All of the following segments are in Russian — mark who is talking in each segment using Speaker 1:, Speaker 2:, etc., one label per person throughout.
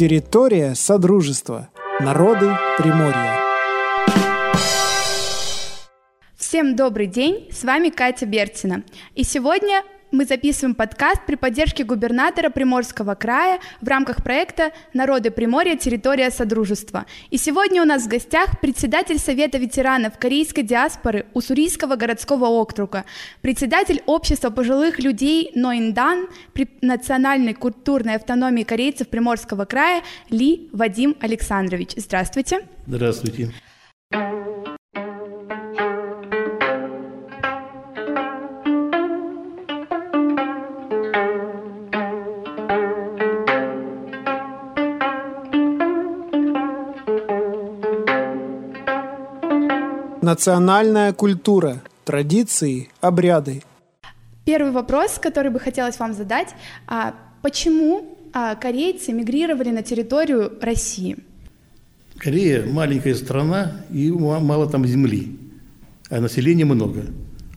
Speaker 1: Территория Содружества. Народы Приморья.
Speaker 2: Всем добрый день, с вами Катя Бертина. И сегодня мы записываем подкаст при поддержке губернатора Приморского края в рамках проекта «Народы Приморья. Территория Содружества». И сегодня у нас в гостях председатель Совета ветеранов корейской диаспоры Уссурийского городского округа, председатель Общества пожилых людей Ноиндан при национальной культурной автономии корейцев Приморского края Ли Вадим Александрович. Здравствуйте.
Speaker 3: Здравствуйте.
Speaker 1: Национальная культура, традиции, обряды.
Speaker 2: Первый вопрос, который бы хотелось вам задать. А почему а, корейцы мигрировали на территорию России?
Speaker 3: Корея маленькая страна и мало там земли, а населения много.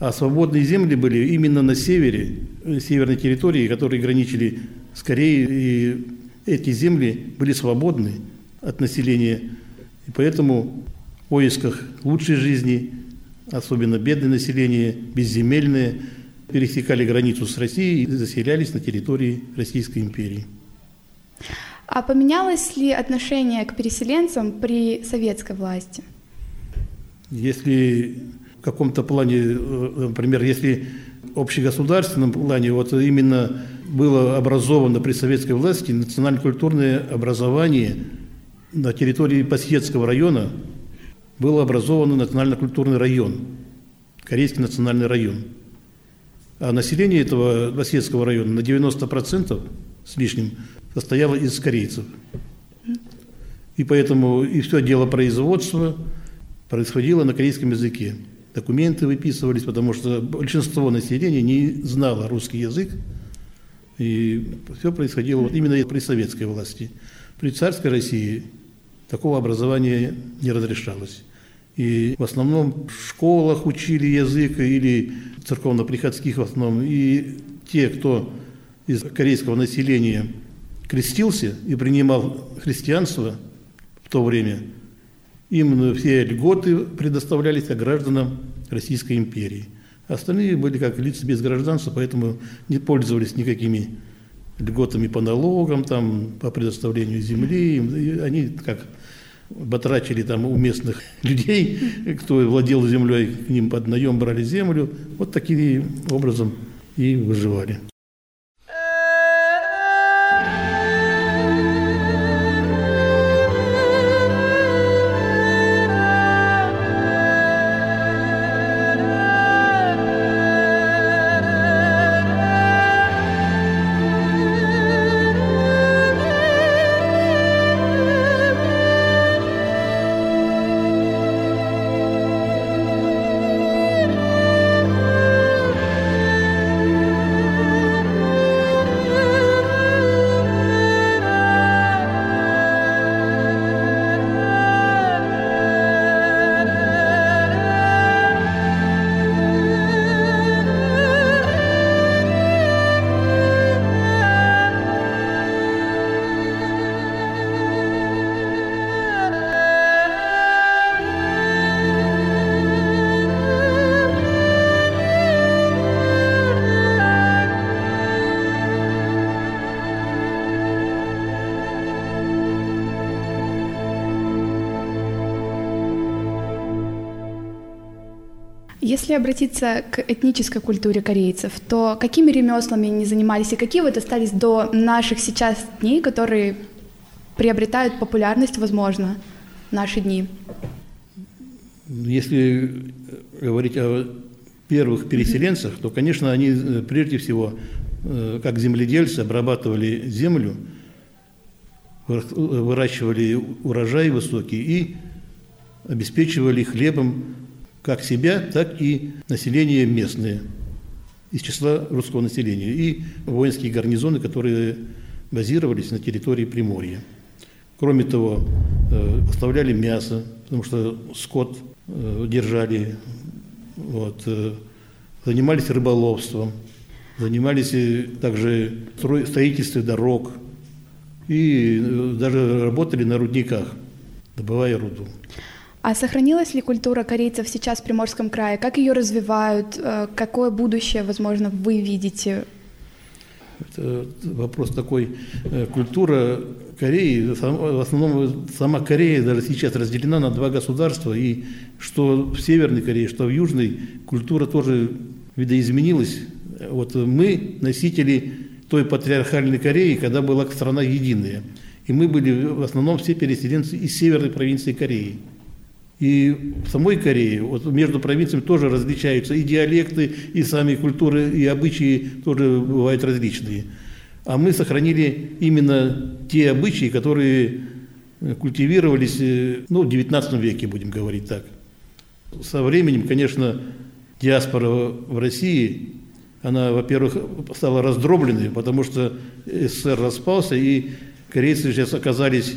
Speaker 3: А свободные земли были именно на севере, э, северной территории, которые граничили с Кореей, и эти земли были свободны от населения. И поэтому в поисках лучшей жизни, особенно бедное население, безземельное, пересекали границу с Россией и заселялись на территории Российской империи.
Speaker 2: А поменялось ли отношение к переселенцам при советской власти?
Speaker 3: Если в каком-то плане, э, например, если в общегосударственном плане, вот именно было образовано при советской власти национально-культурное образование на территории Пасьецкого района, был образован национально-культурный район, Корейский национальный район. А население этого Басетского района на 90% с лишним состояло из корейцев. И поэтому и все дело производства происходило на корейском языке. Документы выписывались, потому что большинство населения не знало русский язык. И все происходило вот именно при советской власти. При царской России такого образования не разрешалось. И в основном в школах учили язык или церковно-приходских в основном. И те, кто из корейского населения крестился и принимал христианство в то время, им все льготы предоставлялись а гражданам Российской империи. Остальные были как лица без гражданства, поэтому не пользовались никакими льготами по налогам, там, по предоставлению земли. Они как батрачили там у местных людей, кто владел землей, к ним под наем брали землю. Вот таким образом и выживали.
Speaker 2: Если обратиться к этнической культуре корейцев, то какими ремеслами они занимались и какие вот остались до наших сейчас дней, которые приобретают популярность, возможно, в наши дни?
Speaker 3: Если говорить о первых переселенцах, то, конечно, они э, прежде всего, э, как земледельцы, обрабатывали землю, выращивали урожай высокий и обеспечивали хлебом как себя, так и население местное из числа русского населения и воинские гарнизоны, которые базировались на территории Приморья. Кроме того, э, поставляли мясо, потому что скот э, держали, вот, э, занимались рыболовством, занимались также строительством дорог, и э, даже работали на рудниках, добывая руду.
Speaker 2: А сохранилась ли культура корейцев сейчас в Приморском крае? Как ее развивают? Э, какое будущее, возможно, вы видите?
Speaker 3: Это вопрос такой. Э, культура Кореи, в основном сама Корея даже сейчас разделена на два государства, и что в Северной Корее, что в Южной, культура тоже видоизменилась. Вот мы носители той патриархальной Кореи, когда была страна единая. И мы были в основном все переселенцы из северной провинции Кореи. И в самой Корее вот между провинциями тоже различаются и диалекты, и сами культуры, и обычаи тоже бывают различные. А мы сохранили именно те обычаи, которые культивировались э, ну, в XIX веке, будем говорить так. Со временем, конечно, диаспора в России, она, во-первых, стала раздробленной, потому что СССР распался, и корейцы сейчас оказались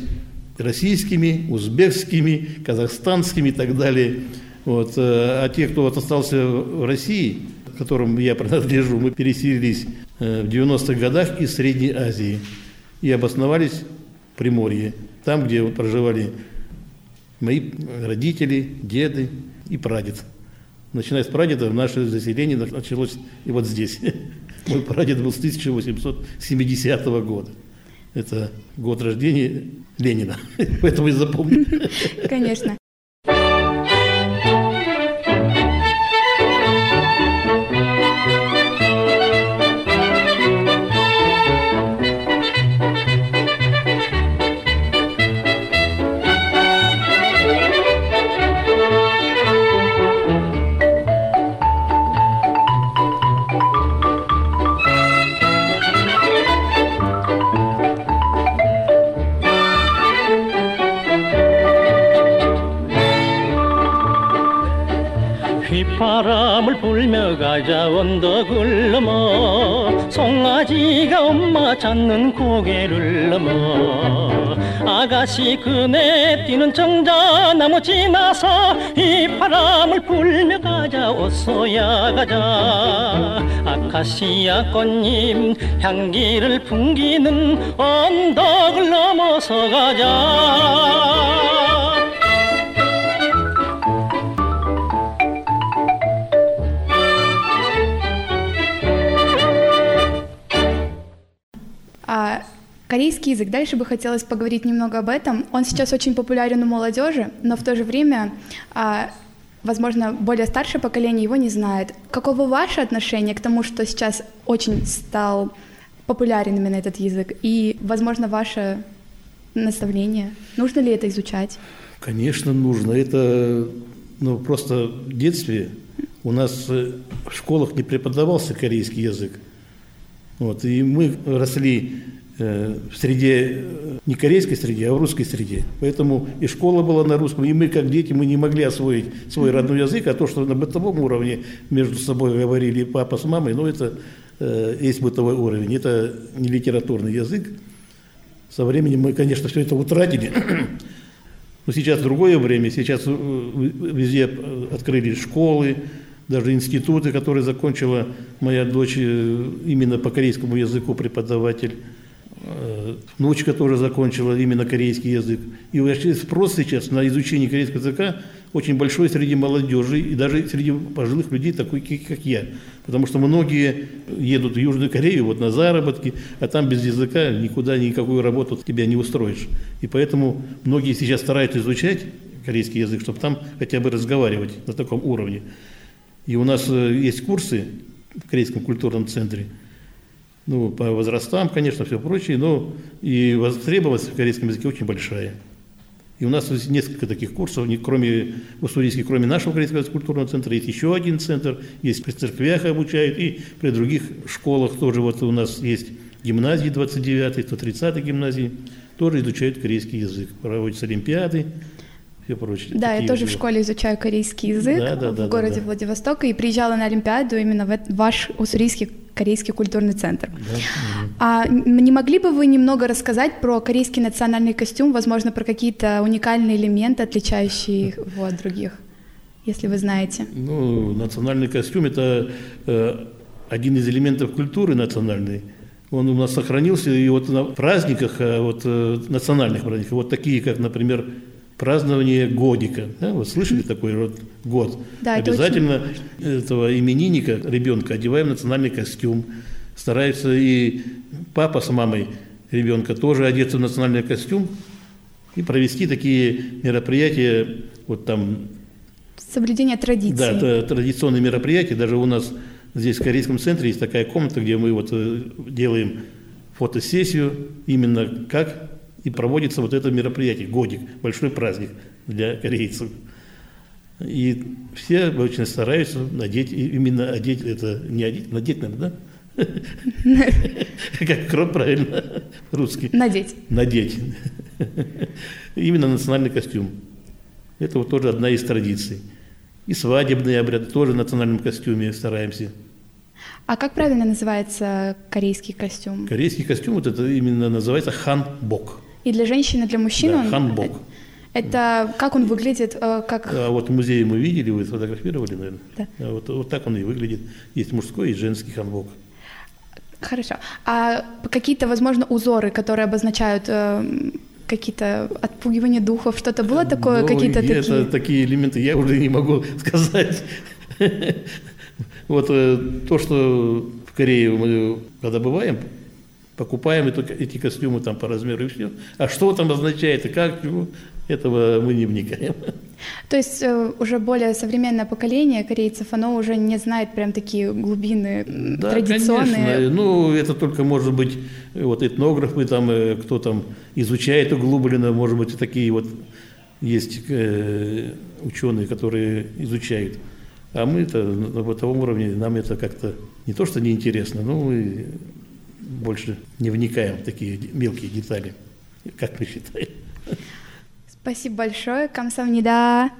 Speaker 3: российскими, узбекскими, казахстанскими и так далее. Вот. Э, а те, кто вот остался в России, которым я принадлежу, мы переселились э, в 90-х годах из Средней Азии и обосновались в Приморье, там, где вот проживали мои родители, деды и прадед. Начиная с прадеда, наше заселение началось и вот здесь. Мой прадед был с 1870 года. Это год рождения Ленина. Поэтому и запомнил.
Speaker 2: Конечно.
Speaker 4: 가자 언덕을 넘어 송아지가 엄마 찾는 고개를 넘어. 아가씨 그네 뛰는 정자나무 지나서 이 바람을 불며 가자 어서야 가자. 아카시아 꽃잎 향기를 풍기는 언덕을 넘어서 가자
Speaker 2: Корейский язык. Дальше бы хотелось поговорить немного об этом. Он сейчас очень популярен у молодежи, но в то же время, а, возможно, более старшее поколение его не знает. Каково ваше отношение к тому, что сейчас очень стал популярен именно этот язык? И, возможно, ваше наставление? Нужно ли это изучать?
Speaker 3: Конечно, нужно. Это ну, просто в детстве у нас в школах не преподавался корейский язык. Вот, и мы росли Э, в среде, э, не корейской среде, а в русской среде. Поэтому и школа была на русском, и мы, как дети, мы не могли освоить свой родной язык, а то, что на бытовом уровне между собой говорили папа с мамой, ну, это э, есть бытовой уровень, это не литературный язык. Со временем мы, конечно, все это утратили. Но сейчас другое время, сейчас везде открыли школы, даже институты, которые закончила моя дочь именно по корейскому языку преподаватель. Э, внучка тоже закончила именно корейский язык. И вообще спрос сейчас на изучение корейского языка очень большой среди молодежи и даже среди пожилых людей, такой, как я. Потому что многие едут в Южную Корею вот на заработки, а там без языка никуда никакую работу тебя не устроишь. И поэтому многие сейчас стараются изучать корейский язык, чтобы там хотя бы разговаривать на таком уровне. И у нас э, есть курсы в Корейском культурном центре – ну, по возрастам, конечно, все прочее, но и востребованность в корейском языке очень большая. И у нас есть несколько таких курсов, не, кроме в Уссурийске, кроме нашего корейского культурного центра, есть еще один центр, есть при церквях обучают, и при других школах тоже вот у нас есть гимназии 29-й, 130-й гимназии, тоже изучают корейский язык, проводятся олимпиады, все прочее.
Speaker 2: Да, я тоже в школе изучаю корейский язык да, да, в да, городе да, да. Владивостока и приезжала на Олимпиаду именно в ваш уссурийский Корейский культурный центр. Да. А не могли бы вы немного рассказать про корейский национальный костюм, возможно, про какие-то уникальные элементы, отличающие его от других, если вы знаете?
Speaker 3: Ну, национальный костюм – это э, один из элементов культуры национальной. он у нас сохранился, и вот на праздниках, э, вот э, национальных праздниках, вот такие, как, например, празднование годика. Да? Вот слышали такой вот год?
Speaker 2: Да, это
Speaker 3: Обязательно этого именинника, ребенка, одеваем национальный костюм. Стараются и папа с мамой ребенка тоже одеться в национальный костюм и провести такие мероприятия, вот там
Speaker 2: Соблюдение традиций.
Speaker 3: да, это традиционные мероприятия. Даже у нас здесь в Корейском центре есть такая комната, где мы вот э, делаем фотосессию, именно как и проводится вот это мероприятие, годик, большой праздник для корейцев. И все очень стараются надеть, именно одеть это, не одеть, надеть, наверное, да? Как крот правильно, русский.
Speaker 2: Надеть.
Speaker 3: Надеть. Именно национальный костюм. Это вот тоже одна из традиций. И свадебные обряды тоже в национальном костюме стараемся.
Speaker 2: А как правильно называется корейский костюм?
Speaker 3: Корейский костюм, вот это именно называется ханбок.
Speaker 2: И для женщины, и для мужчин
Speaker 3: Да,
Speaker 2: он...
Speaker 3: ханбок.
Speaker 2: Это как он выглядит, э, как...
Speaker 3: А вот в музее мы видели, вы сфотографировали, наверное.
Speaker 2: Да.
Speaker 3: А Вот, вот так он и выглядит. Есть мужской и женский ханбок.
Speaker 2: Хорошо. А какие-то, возможно, узоры, которые обозначают э, какие-то отпугивания духов, что-то было такое,
Speaker 3: Ну,
Speaker 2: какие-то
Speaker 3: это
Speaker 2: такие?
Speaker 3: такие элементы я уже не могу сказать. Вот э, то, что в Корее мы, когда бываем, покупаем эти костюмы там по размеру и все. А что там означает и как, чего, этого мы не вникаем.
Speaker 2: То есть э, уже более современное поколение корейцев, оно уже не знает прям такие глубины
Speaker 3: Да,
Speaker 2: традиционные.
Speaker 3: конечно. Ну, это только, может быть, вот этнографы, там, э, кто там изучает углубленно, может быть, такие вот есть э, ученые, которые изучают. А мы-то на бытовом уровне, нам это как-то не то, что неинтересно, но мы больше не вникаем в такие мелкие детали, как мы считаем.
Speaker 2: Спасибо большое, камсамнида.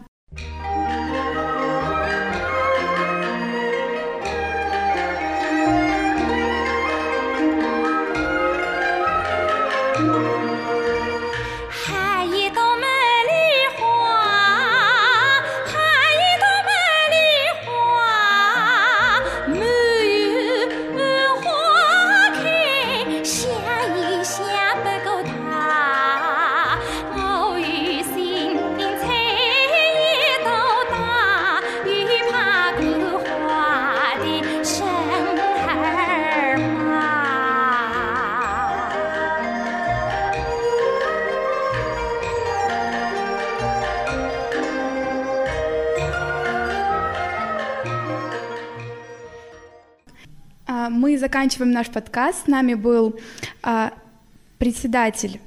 Speaker 2: Мы заканчиваем наш подкаст. С нами был а, председатель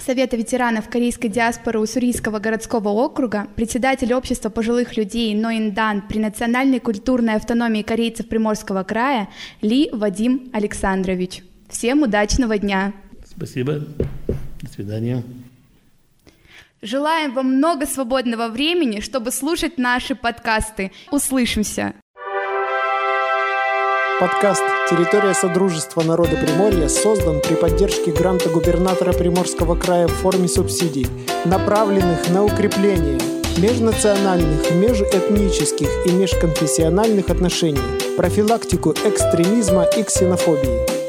Speaker 2: Совета ветеранов корейской диаспоры Уссурийского городского округа, председатель общества пожилых людей Ноиндан при национальной культурной автономии корейцев Приморского края Ли Вадим Александрович. Всем удачного дня!
Speaker 3: Спасибо. До свидания.
Speaker 2: Желаем вам много свободного времени, чтобы слушать наши подкасты. Услышимся!
Speaker 1: Подкаст «Территория Содружества народа Приморья» создан при поддержке гранта губернатора Приморского края в форме субсидий, направленных на укрепление межнациональных, межэтнических и межконфессиональных отношений, профилактику экстремизма и ксенофобии.